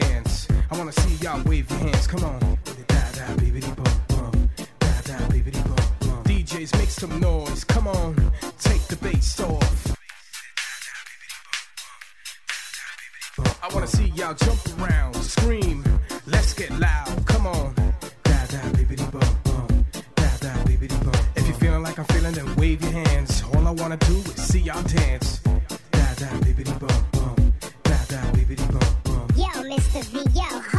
dance. I wanna see y'all wave your hands. Come on. DJs, make some noise. Come on, take the bass off. I wanna see y'all jump around, scream, let's get loud. Come on. If you're feeling like I'm feeling, then wave your hands. All I wanna do is see y'all dance. Da da bibbidi bum. The video.